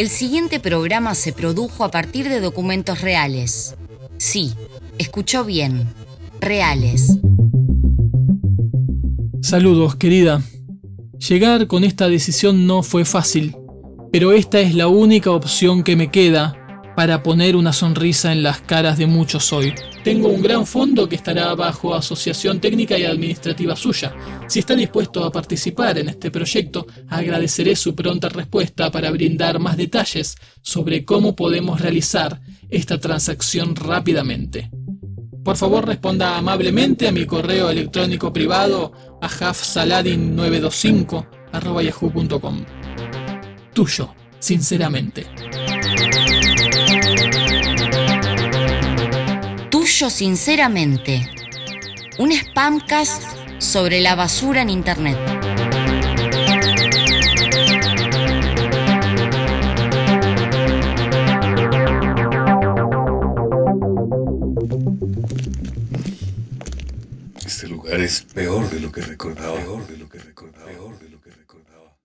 El siguiente programa se produjo a partir de documentos reales. Sí, escuchó bien. Reales. Saludos, querida. Llegar con esta decisión no fue fácil, pero esta es la única opción que me queda para poner una sonrisa en las caras de muchos hoy. Tengo un gran fondo que estará bajo asociación técnica y administrativa suya. Si está dispuesto a participar en este proyecto, agradeceré su pronta respuesta para brindar más detalles sobre cómo podemos realizar esta transacción rápidamente. Por favor responda amablemente a mi correo electrónico privado a hafsaladin925 Tuyo, sinceramente. Sinceramente. Un spamcast sobre la basura en Internet. Este lugar es peor de lo que recordaba. Peor de lo que recordaba. Peor de lo que recordaba.